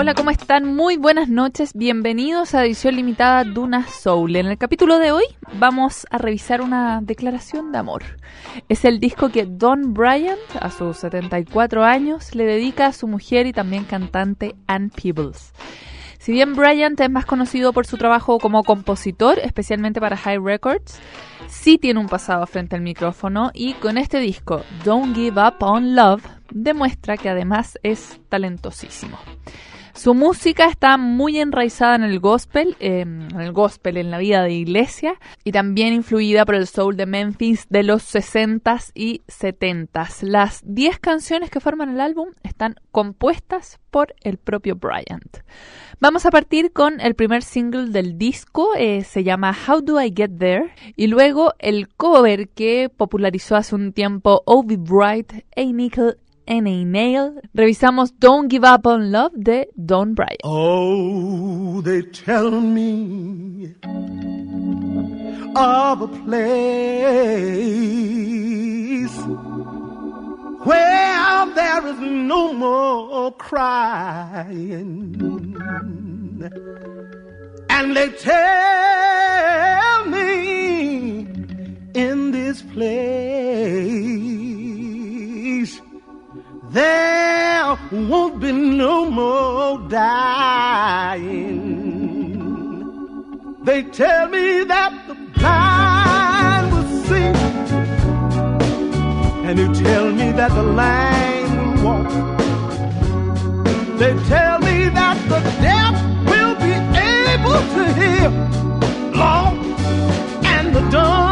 Hola, ¿cómo están? Muy buenas noches. Bienvenidos a edición limitada Duna Soul. En el capítulo de hoy vamos a revisar una declaración de amor. Es el disco que Don Bryant, a sus 74 años, le dedica a su mujer y también cantante Ann Peebles. Si bien Bryant es más conocido por su trabajo como compositor, especialmente para High Records, sí tiene un pasado frente al micrófono y con este disco, Don't Give Up on Love, demuestra que además es talentosísimo. Su música está muy enraizada en el gospel, em, en el gospel, en la vida de iglesia, y también influida por el soul de Memphis de los 60s y 70s. Las 10 canciones que forman el álbum están compuestas por el propio Bryant. Vamos a partir con el primer single del disco, eh, se llama How Do I Get There, y luego el cover que popularizó hace un tiempo Obi Bright, A Nickel and a Nail, revisamos Don't Give Up on Love de Don Bryant. Oh, they tell me of a place where there is no more crying. And they tell me in this place there won't be no more dying. They tell me that the blind will see, and they tell me that the lame will walk. They tell me that the deaf will be able to hear, long and the dumb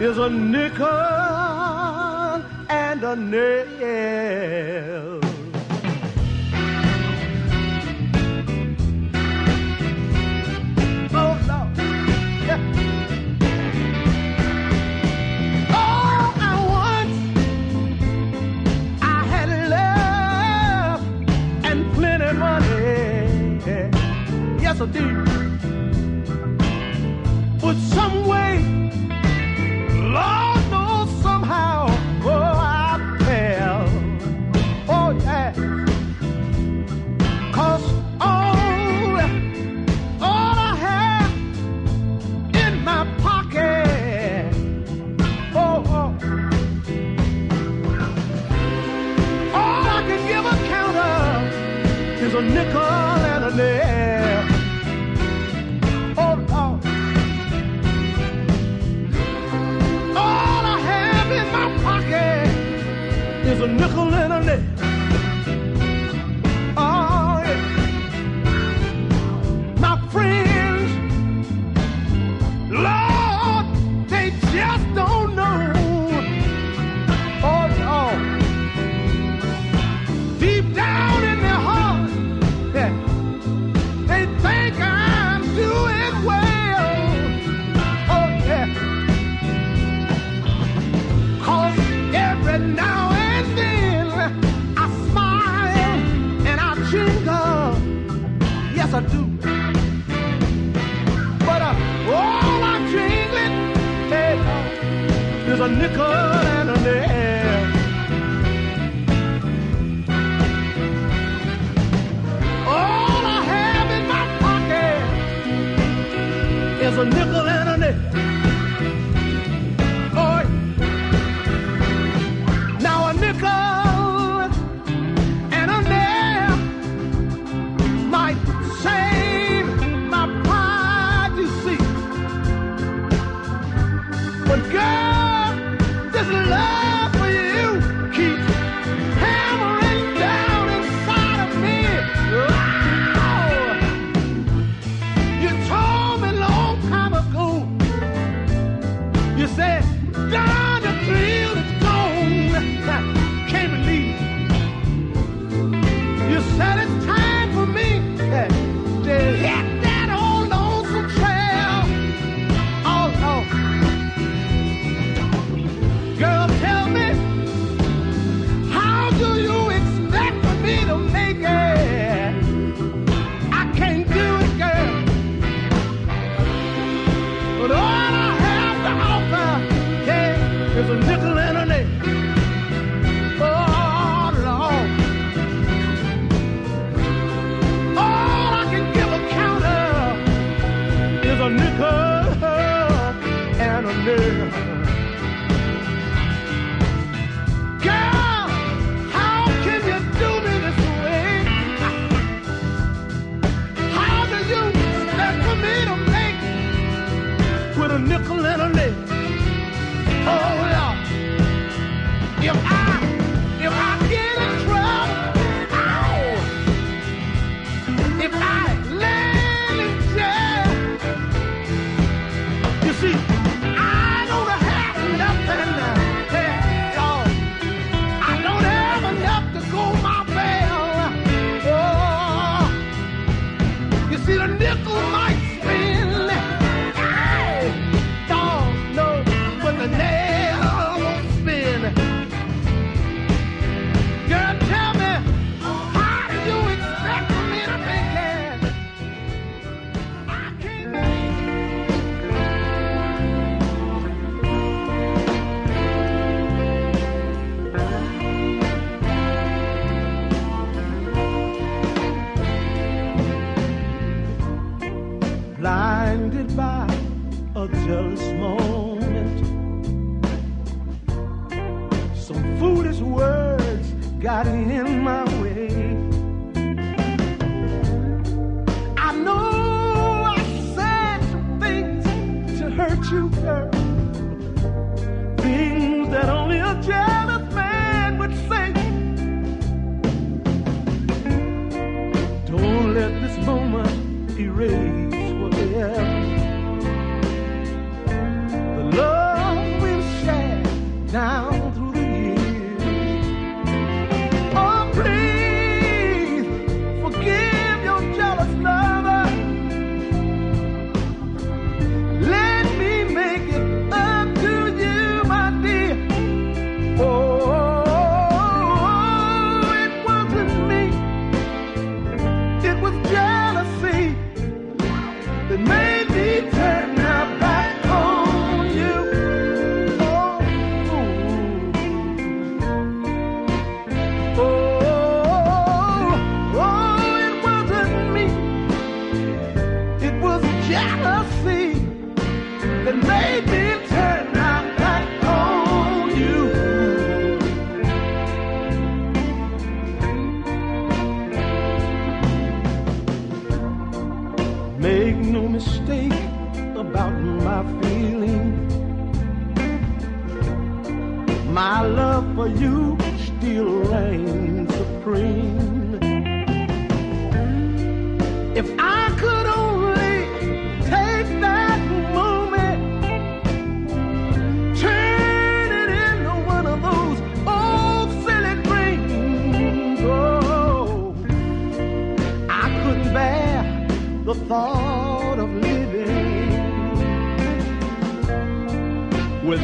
is a nickel and a nail. Oh, Lord. All I want, I had love and plenty money. Yes, I did. But someone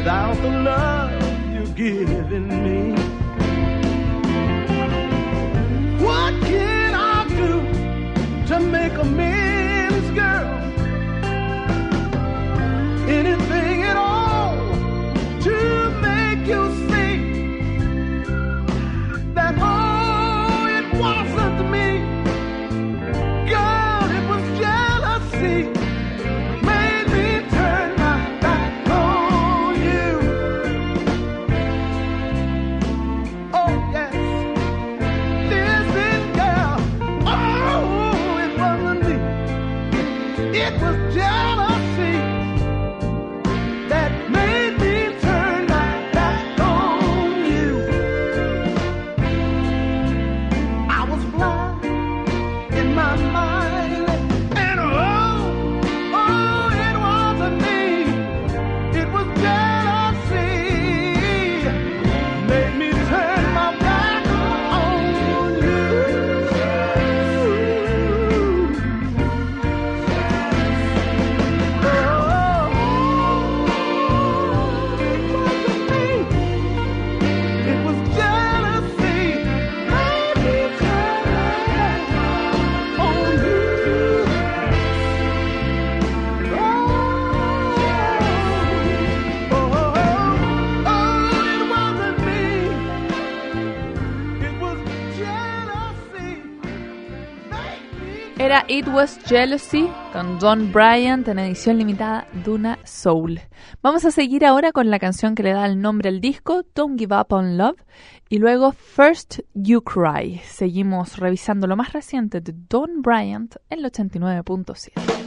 without the love you're giving me. It Was Jealousy con Don Bryant en edición limitada Duna Soul. Vamos a seguir ahora con la canción que le da el nombre al disco, Don't Give Up on Love, y luego First You Cry. Seguimos revisando lo más reciente de Don Bryant en el 89.7.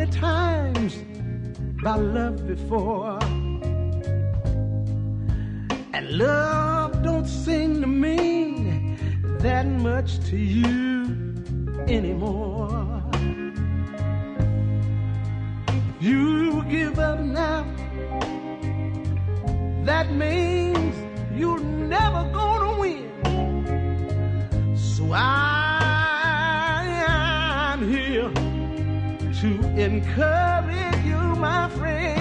many times by love before. And love don't seem to mean that much to you anymore. You give up now. That means you're never gonna win. So I encourage you, my friend.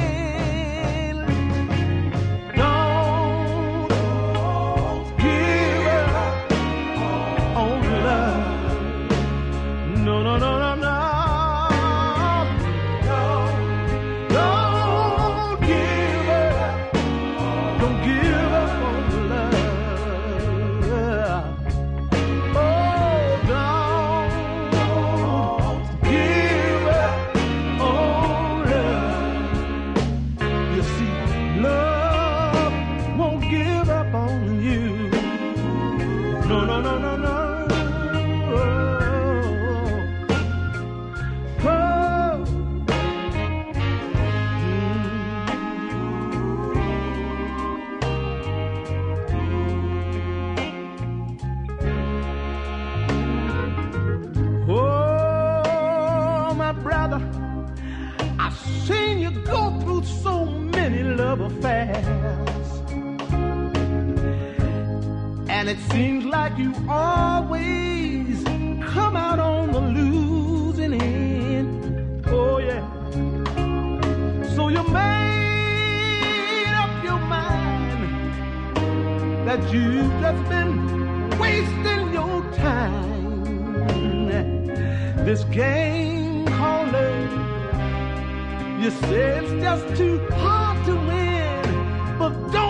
I've seen you go through so many love affairs. And it seems like you always come out on the losing end. Oh, yeah. So you made up your mind that you've just been wasting your time. This game called love, you say it's just too hard to win, but don't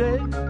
today.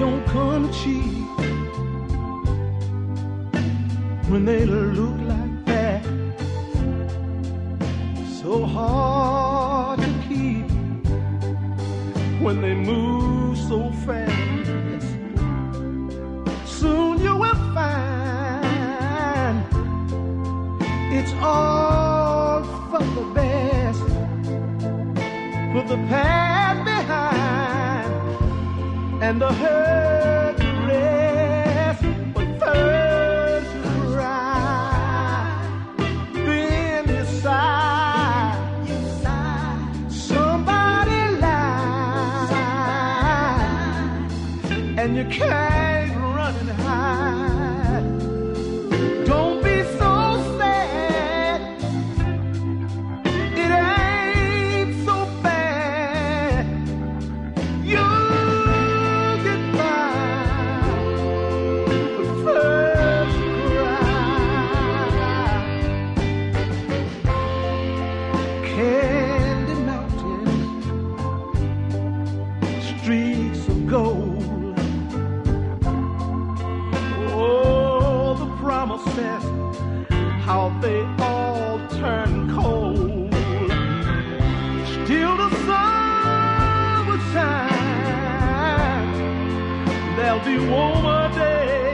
don't come cheap when they look like that. So hard to keep when they move so fast. Soon you will find it's all for the best. For the past. and you can't. warmer day.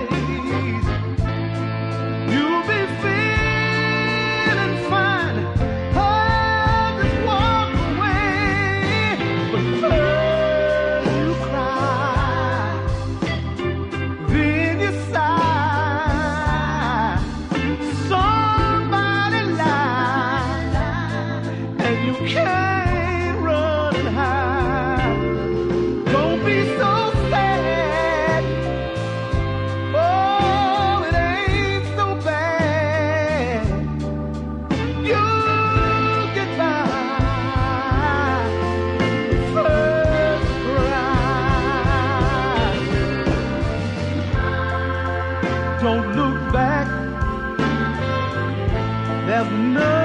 love. No.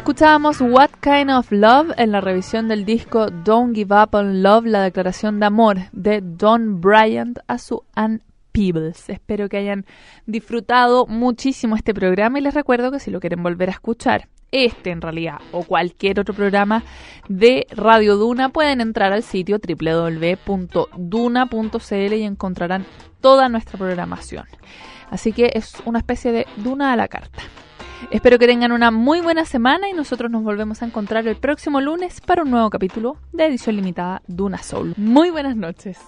Escuchábamos What Kind of Love en la revisión del disco Don't Give Up on Love, la declaración de amor de Don Bryant a su Ann Peebles. Espero que hayan disfrutado muchísimo este programa y les recuerdo que si lo quieren volver a escuchar, este en realidad o cualquier otro programa de Radio Duna, pueden entrar al sitio www.duna.cl y encontrarán toda nuestra programación. Así que es una especie de Duna a la carta. Espero que tengan una muy buena semana y nosotros nos volvemos a encontrar el próximo lunes para un nuevo capítulo de edición limitada Duna Soul. Muy buenas noches.